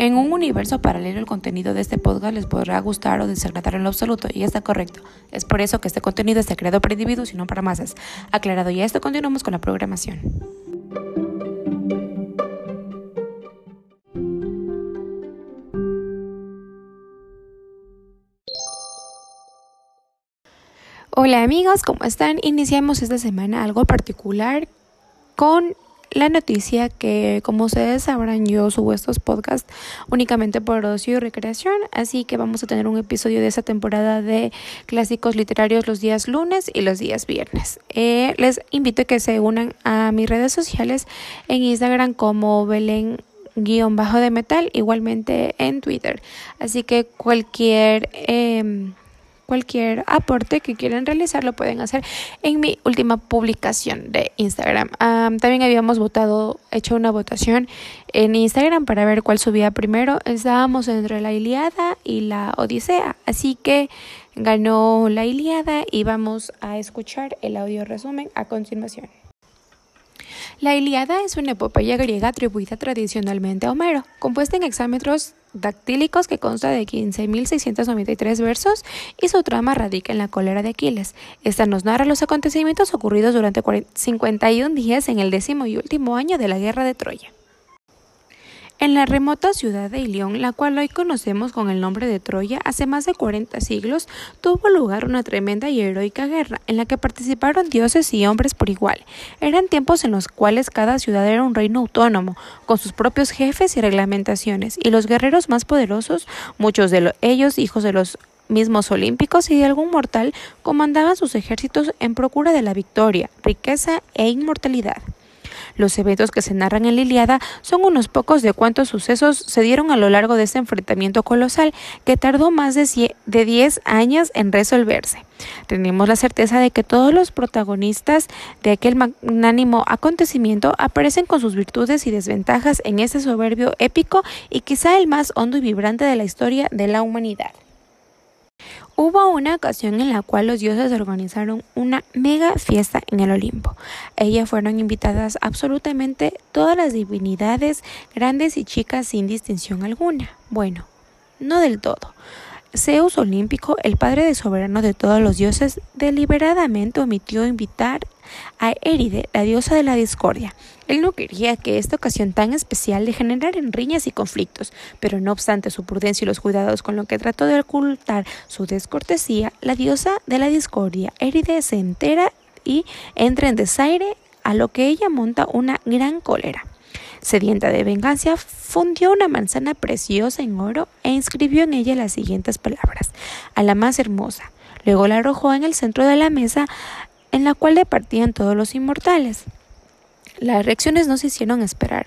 En un universo paralelo el contenido de este podcast les podrá gustar o desagradar en lo absoluto y está correcto. Es por eso que este contenido está creado para individuos y no para masas. Aclarado ya esto, continuamos con la programación. Hola amigos, ¿cómo están? Iniciamos esta semana algo particular con la noticia que, como ustedes sabrán, yo subo estos podcasts únicamente por ocio y recreación, así que vamos a tener un episodio de esa temporada de clásicos literarios los días lunes y los días viernes. Eh, les invito a que se unan a mis redes sociales en Instagram como Belén guion bajo de metal, igualmente en Twitter. Así que cualquier eh, cualquier aporte que quieran realizar lo pueden hacer en mi última publicación de Instagram. también habíamos votado, hecho una votación en Instagram para ver cuál subía primero. Estábamos entre la Iliada y la Odisea, así que ganó la Iliada y vamos a escuchar el audio resumen a continuación. La Iliada es una epopeya griega atribuida tradicionalmente a Homero, compuesta en hexámetros dactílicos que consta de 15.693 versos y su trama radica en la cólera de Aquiles. Esta nos narra los acontecimientos ocurridos durante 51 días en el décimo y último año de la guerra de Troya. En la remota ciudad de Ilión, la cual hoy conocemos con el nombre de Troya, hace más de 40 siglos tuvo lugar una tremenda y heroica guerra en la que participaron dioses y hombres por igual. Eran tiempos en los cuales cada ciudad era un reino autónomo, con sus propios jefes y reglamentaciones, y los guerreros más poderosos, muchos de ellos hijos de los mismos olímpicos y de algún mortal, comandaban sus ejércitos en procura de la victoria, riqueza e inmortalidad. Los eventos que se narran en la Iliada son unos pocos de cuantos sucesos se dieron a lo largo de este enfrentamiento colosal que tardó más de 10 años en resolverse. Tenemos la certeza de que todos los protagonistas de aquel magnánimo acontecimiento aparecen con sus virtudes y desventajas en este soberbio épico y quizá el más hondo y vibrante de la historia de la humanidad. Hubo una ocasión en la cual los dioses organizaron una mega fiesta en el Olimpo. A ella fueron invitadas absolutamente todas las divinidades, grandes y chicas sin distinción alguna. Bueno, no del todo. Zeus olímpico, el padre de soberano de todos los dioses, deliberadamente omitió invitar a Éride, la diosa de la discordia. Él no quería que esta ocasión tan especial le generara riñas y conflictos, pero no obstante su prudencia y los cuidados con lo que trató de ocultar su descortesía, la diosa de la discordia, Éride, se entera y entra en desaire, a lo que ella monta una gran cólera. Sedienta de venganza, fundió una manzana preciosa en oro e inscribió en ella las siguientes palabras: a la más hermosa. Luego la arrojó en el centro de la mesa en la cual departían todos los inmortales. Las reacciones no se hicieron esperar.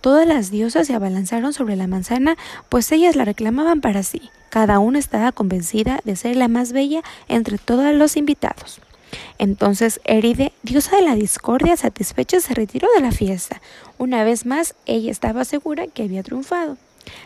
Todas las diosas se abalanzaron sobre la manzana, pues ellas la reclamaban para sí. Cada una estaba convencida de ser la más bella entre todos los invitados. Entonces Eride, diosa de la discordia, satisfecha, se retiró de la fiesta. Una vez más, ella estaba segura que había triunfado.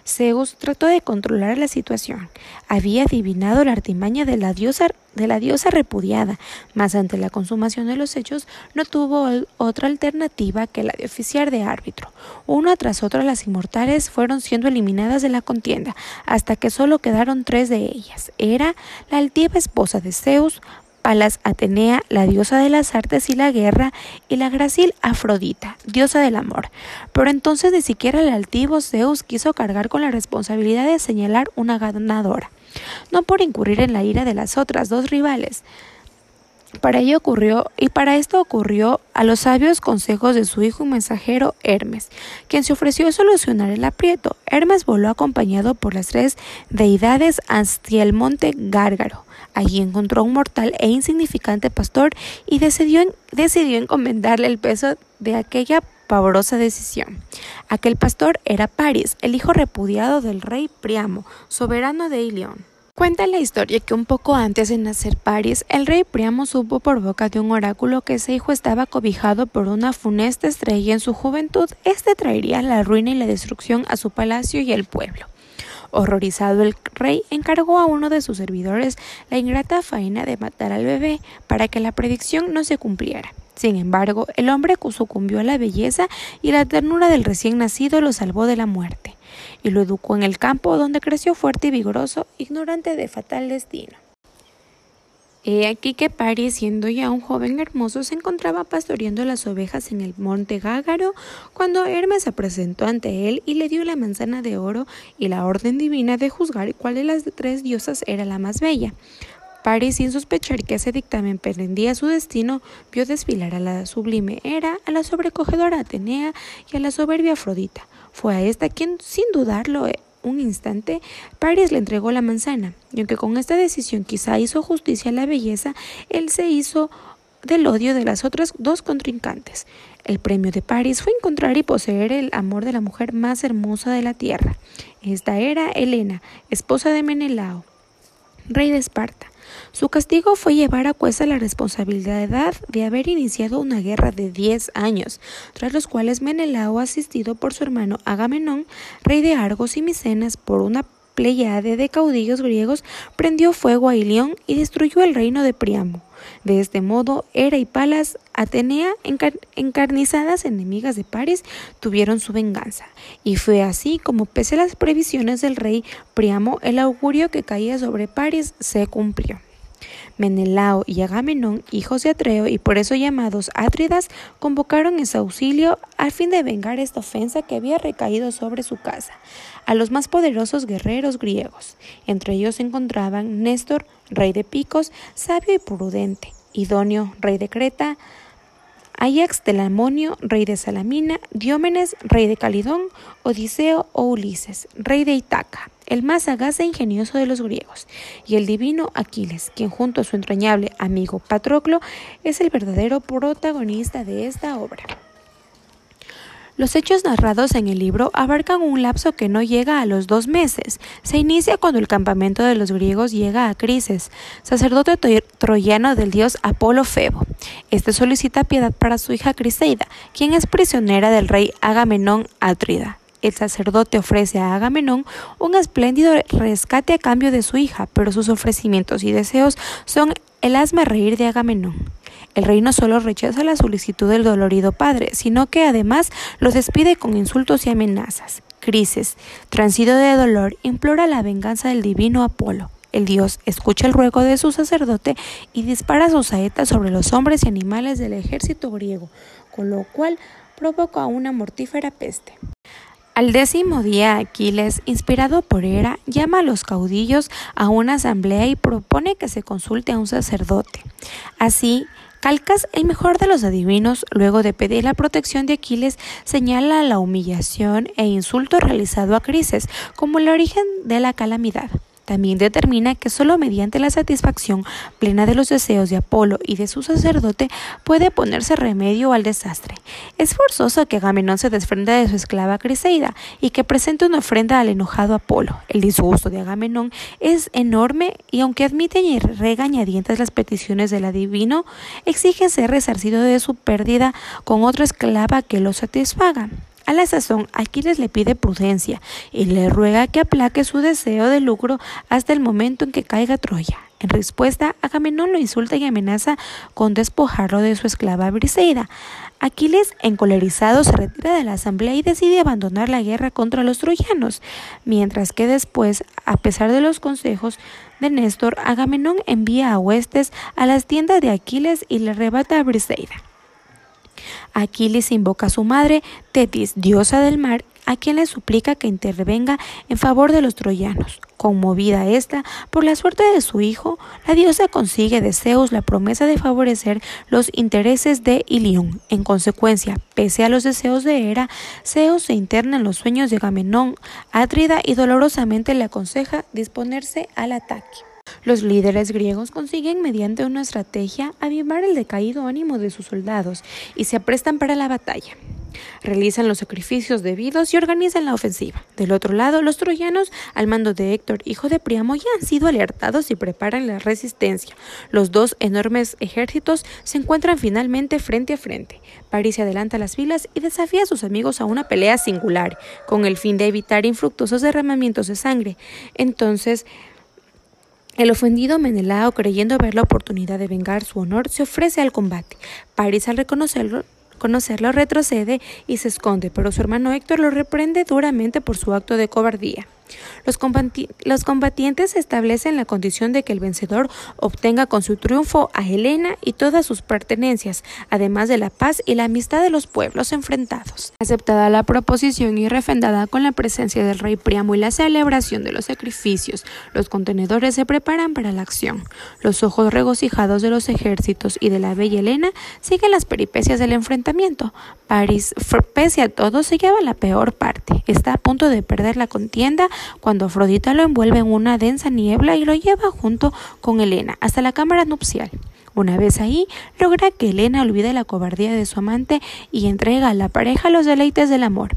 Zeus trató de controlar la situación. Había adivinado la artimaña de la diosa, de la diosa repudiada, mas ante la consumación de los hechos no tuvo otra alternativa que la de oficiar de árbitro. Una tras otra las inmortales fueron siendo eliminadas de la contienda, hasta que solo quedaron tres de ellas. Era la altiva esposa de Zeus, Palas Atenea, la diosa de las artes y la guerra, y la gracil Afrodita, diosa del amor. Pero entonces ni siquiera el altivo Zeus quiso cargar con la responsabilidad de señalar una ganadora, no por incurrir en la ira de las otras dos rivales, para ello ocurrió, y para esto ocurrió a los sabios consejos de su hijo y mensajero Hermes, quien se ofreció a solucionar el aprieto. Hermes voló acompañado por las tres deidades hacia el monte Gárgaro. Allí encontró a un mortal e insignificante pastor y decidió, encomendarle el peso de aquella pavorosa decisión. Aquel pastor era Paris, el hijo repudiado del rey Priamo, soberano de Ilión. Cuenta la historia que un poco antes de nacer París, el rey Priamo supo por boca de un oráculo que ese hijo estaba cobijado por una funesta estrella en su juventud. Este traería la ruina y la destrucción a su palacio y al pueblo. Horrorizado el rey encargó a uno de sus servidores la ingrata faena de matar al bebé para que la predicción no se cumpliera. Sin embargo, el hombre sucumbió a la belleza y la ternura del recién nacido lo salvó de la muerte. y lo educó en el campo donde creció fuerte y vigoroso, ignorante de fatal destino. He aquí que Paris, siendo ya un joven hermoso, se encontraba pastoreando las ovejas en el monte Gágaro, cuando Hermes se presentó ante él y le dio la manzana de oro y la orden divina de juzgar cuál de las tres diosas era la más bella. Paris, sin sospechar que ese dictamen prendía su destino, vio desfilar a la sublime Hera, a la sobrecogedora Atenea y a la soberbia Afrodita. Fue a esta quien, sin dudarlo, un instante, Paris le entregó la manzana, y aunque con esta decisión quizá hizo justicia a la belleza, él se hizo del odio de las otras dos contrincantes. El premio de Paris fue encontrar y poseer el amor de la mujer más hermosa de la tierra. Esta era Helena, esposa de Menelao, rey de Esparta. Su castigo fue llevar a cuesta la responsabilidad de haber iniciado una guerra de diez años, tras los cuales Menelao, asistido por su hermano Agamenón, rey de Argos y Micenas, por una pleyade de caudillos griegos, prendió fuego a Ilión y destruyó el reino de Priamo. De este modo, Hera y Palas, Atenea, encarnizadas enemigas de Paris, tuvieron su venganza. Y fue así como, pese a las previsiones del rey Priamo, el augurio que caía sobre Paris se cumplió. Menelao y Agamenón, hijos de Atreo y por eso llamados Átridas, convocaron ese auxilio al fin de vengar esta ofensa que había recaído sobre su casa, a los más poderosos guerreros griegos. Entre ellos se encontraban Néstor, rey de Picos, sabio y prudente, Idonio, rey de Creta, Ajax Telamonio, rey de Salamina, Diómenes, rey de Calidón, Odiseo o Ulises, rey de Itaca, el más sagaz e ingenioso de los griegos, y el divino Aquiles, quien junto a su entrañable amigo Patroclo es el verdadero protagonista de esta obra. Los hechos narrados en el libro abarcan un lapso que no llega a los dos meses. Se inicia cuando el campamento de los griegos llega a Crises, sacerdote troyano del dios Apolo Febo. Este solicita piedad para su hija Criseida, quien es prisionera del rey Agamenón Atrida. El sacerdote ofrece a Agamenón un espléndido rescate a cambio de su hija, pero sus ofrecimientos y deseos son el asma reír de Agamenón. El rey no solo rechaza la solicitud del dolorido padre, sino que además los despide con insultos y amenazas. Crisis, transido de dolor, implora la venganza del divino Apolo. El dios escucha el ruego de su sacerdote y dispara sus saetas sobre los hombres y animales del ejército griego, con lo cual provoca una mortífera peste. Al décimo día, Aquiles, inspirado por Hera, llama a los caudillos a una asamblea y propone que se consulte a un sacerdote. Así, Calcas, el mejor de los adivinos, luego de pedir la protección de Aquiles, señala la humillación e insulto realizado a Crises como el origen de la calamidad. También determina que solo mediante la satisfacción plena de los deseos de Apolo y de su sacerdote puede ponerse remedio al desastre. Es forzoso que Agamenón se desprenda de su esclava Criseida y que presente una ofrenda al enojado Apolo. El disgusto de Agamenón es enorme y aunque admite y regañadientes las peticiones del adivino, exige ser resarcido de su pérdida con otra esclava que lo satisfaga. A la sazón, Aquiles le pide prudencia y le ruega que aplaque su deseo de lucro hasta el momento en que caiga Troya. En respuesta, Agamenón lo insulta y amenaza con despojarlo de su esclava Briseida. Aquiles, encolerizado, se retira de la asamblea y decide abandonar la guerra contra los troyanos, mientras que después, a pesar de los consejos de Néstor, Agamenón envía a huestes a las tiendas de Aquiles y le arrebata a Briseida. Aquiles invoca a su madre, Tetis, diosa del mar, a quien le suplica que intervenga en favor de los troyanos. Conmovida esta por la suerte de su hijo, la diosa consigue de Zeus la promesa de favorecer los intereses de Ilión. En consecuencia, pese a los deseos de Hera, Zeus se interna en los sueños de Agamenón, Atrida y dolorosamente le aconseja disponerse al ataque. Los líderes griegos consiguen mediante una estrategia avivar el decaído ánimo de sus soldados y se aprestan para la batalla. Realizan los sacrificios debidos y organizan la ofensiva. Del otro lado, los troyanos, al mando de Héctor, hijo de Priamo, ya han sido alertados y preparan la resistencia. Los dos enormes ejércitos se encuentran finalmente frente a frente. París se adelanta las filas y desafía a sus amigos a una pelea singular, con el fin de evitar infructuosos derramamientos de sangre. Entonces, el ofendido Menelao, creyendo ver la oportunidad de vengar su honor, se ofrece al combate. París, al reconocerlo, conocerlo retrocede y se esconde, pero su hermano Héctor lo reprende duramente por su acto de cobardía. Los, combatientes establecen la condición de que el vencedor obtenga con su triunfo a Helena y todas sus pertenencias, además de la paz y la amistad de los pueblos enfrentados. Aceptada la proposición y refrendada con la presencia del rey Priamo y la celebración de los sacrificios, los contenedores se preparan para la acción. Los ojos regocijados de los ejércitos y de la bella Helena siguen las peripecias del enfrentamiento. París, pese a todo, se lleva la peor parte. Está a punto de perder la contienda cuando Afrodita lo envuelve en una densa niebla y lo lleva junto con Helena hasta la cámara nupcial. Una vez ahí, logra que Helena olvide la cobardía de su amante y entrega a la pareja los deleites del amor.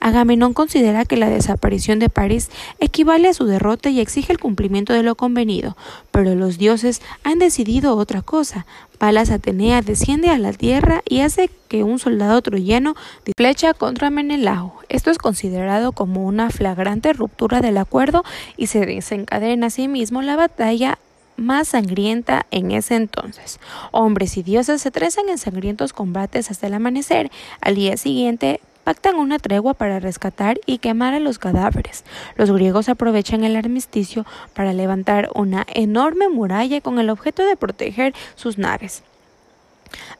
Agamenón considera que la desaparición de París equivale a su derrota y exige el cumplimiento de lo convenido, pero los dioses han decidido otra cosa. Palas Atenea desciende a la tierra y hace que un soldado troyano flecha contra Menelao. Esto es considerado como una flagrante ruptura del acuerdo y se desencadena asimismo la batalla más sangrienta en ese entonces. Hombres y dioses se trenzan en sangrientos combates hasta el amanecer. Al día siguiente, pactan una tregua para rescatar y quemar a los cadáveres. Los griegos aprovechan el armisticio para levantar una enorme muralla con el objeto de proteger sus naves.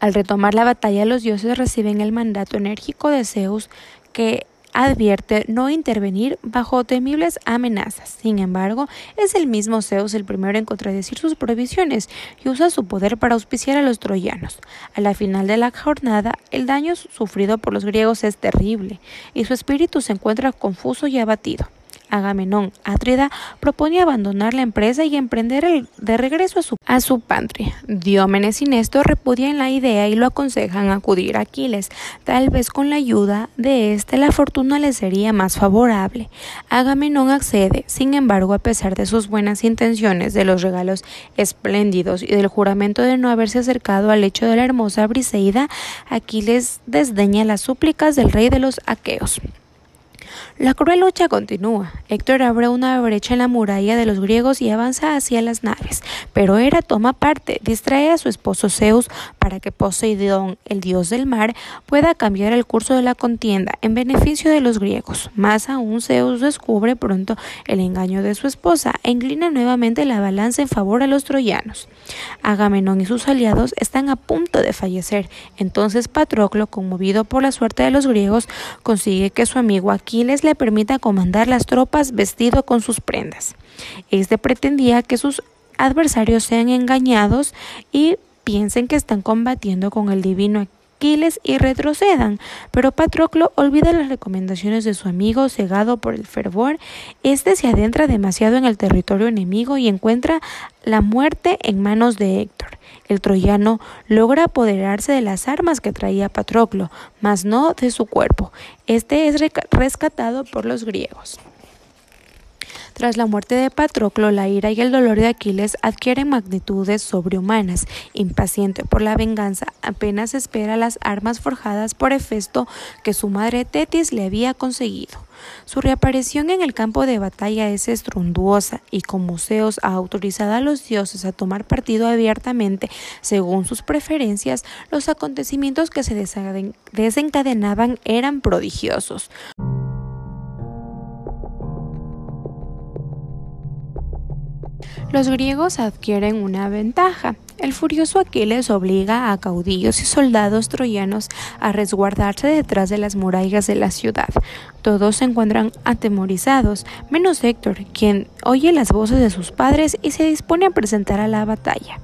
Al retomar la batalla, los dioses reciben el mandato enérgico de Zeus que advierte no intervenir bajo temibles amenazas. Sin embargo, es el mismo Zeus el primero en contradecir sus prohibiciones y usa su poder para auspiciar a los troyanos. A la final de la jornada, el daño sufrido por los griegos es terrible y su espíritu se encuentra confuso y abatido. Agamenón Atrida propone abandonar la empresa y emprender el de regreso a su, a su patria. Diómenes y Néstor repudian la idea y lo aconsejan acudir a Aquiles. Tal vez con la ayuda de éste la fortuna le sería más favorable. Agamenón accede, sin embargo, a pesar de sus buenas intenciones, de los regalos espléndidos y del juramento de no haberse acercado al lecho de la hermosa Briseida, Aquiles desdeña las súplicas del rey de los aqueos. La cruel lucha continúa. Héctor abre una brecha en la muralla de los griegos y avanza hacia las naves, pero Hera toma parte, distrae a su esposo Zeus para que Poseidón, el dios del mar, pueda cambiar el curso de la contienda en beneficio de los griegos. Más aún, Zeus descubre pronto el engaño de su esposa e inclina nuevamente la balanza en favor a los troyanos. Agamenón y sus aliados están a punto de fallecer. Entonces Patroclo, conmovido por la suerte de los griegos, consigue que su amigo Aquiles le permita comandar las tropas vestido con sus prendas. Este pretendía que sus adversarios sean engañados y piensen que están combatiendo con el divino Aquiles y retrocedan, pero Patroclo olvida las recomendaciones de su amigo cegado por el fervor. Este se adentra demasiado en el territorio enemigo y encuentra la muerte en manos de Héctor. El troyano logra apoderarse de las armas que traía Patroclo, mas no de su cuerpo. Este es rescatado por los griegos. Tras la muerte de Patroclo, la ira y el dolor de Aquiles adquieren magnitudes sobrehumanas. Impaciente por la venganza, apenas espera las armas forjadas por Hefesto que su madre Tetis le había conseguido. Su reaparición en el campo de batalla es estruendosa y como Zeus ha autorizado a los dioses a tomar partido abiertamente según sus preferencias, los acontecimientos que se desencadenaban eran prodigiosos. Los griegos adquieren una ventaja. El furioso Aquiles obliga a caudillos y soldados troyanos a resguardarse detrás de las murallas de la ciudad. Todos se encuentran atemorizados, menos Héctor, quien oye las voces de sus padres y se dispone a presentar a la batalla.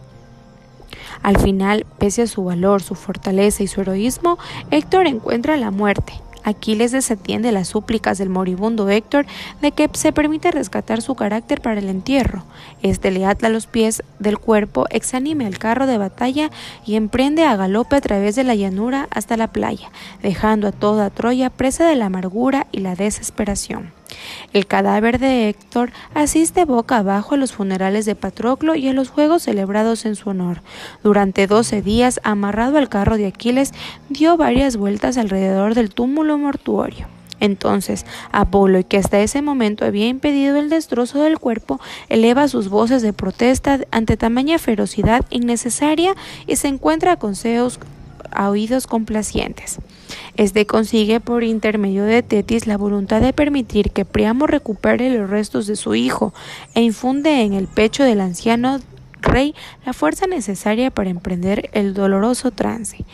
Al final, pese a su valor, su fortaleza y su heroísmo, Héctor encuentra la muerte. Aquiles desatiende las súplicas del moribundo Héctor de que se permite rescatar su carácter para el entierro. Este le ata los pies del cuerpo, exanime el carro de batalla y emprende a galope a través de la llanura hasta la playa, dejando a toda Troya presa de la amargura y la desesperación. El cadáver de Héctor asiste boca abajo a los funerales de Patroclo y a los juegos celebrados en su honor. Durante doce días, amarrado al carro de Aquiles, dio varias vueltas alrededor del túmulo mortuorio. Entonces, Apolo, que hasta ese momento había impedido el destrozo del cuerpo, eleva sus voces de protesta ante tamaña ferocidad innecesaria y se encuentra con Zeus a oídos complacientes. Este consigue por intermedio de Tetis la voluntad de permitir que Priamo recupere los restos de su hijo e infunde en el pecho del anciano rey la fuerza necesaria para emprender el doloroso trance.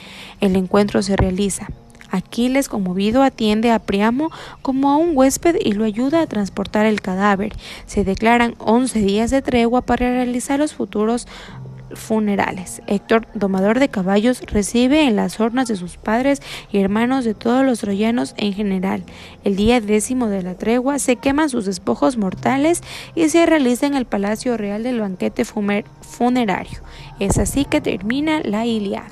El encuentro se realiza. Aquiles, conmovido, atiende a Priamo como a un huésped y lo ayuda a transportar el cadáver. Se declaran 11 días de tregua para realizar los futuros funerales. Héctor, domador de caballos, recibe en las hornas de sus padres y hermanos de todos los troyanos en general. El día décimo de la tregua se queman sus despojos mortales y se realiza en el palacio real del banquete funerario. Es así que termina la Iliada.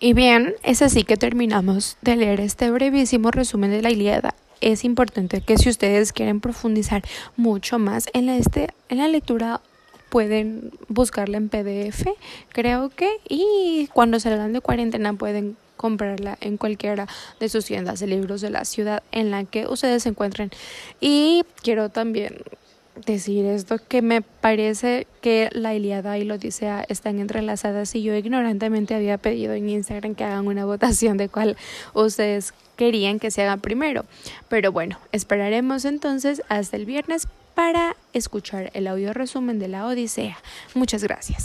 Y bien, es así que terminamos de leer este brevísimo resumen de la Iliada es importante que si ustedes quieren profundizar mucho más en la, este, en la lectura pueden buscarla en PDF, creo que, y cuando salgan de cuarentena pueden comprarla en cualquiera de sus tiendas de libros de la ciudad en la que ustedes se encuentren. Y quiero también decir esto que me parece que la Iliada y la Odisea están entrelazadas y yo ignorantemente había pedido en Instagram que hagan una votación de cuál ustedes querían que se haga primero. Pero bueno, esperaremos entonces hasta el viernes para escuchar el audio resumen de la Odisea. Muchas gracias.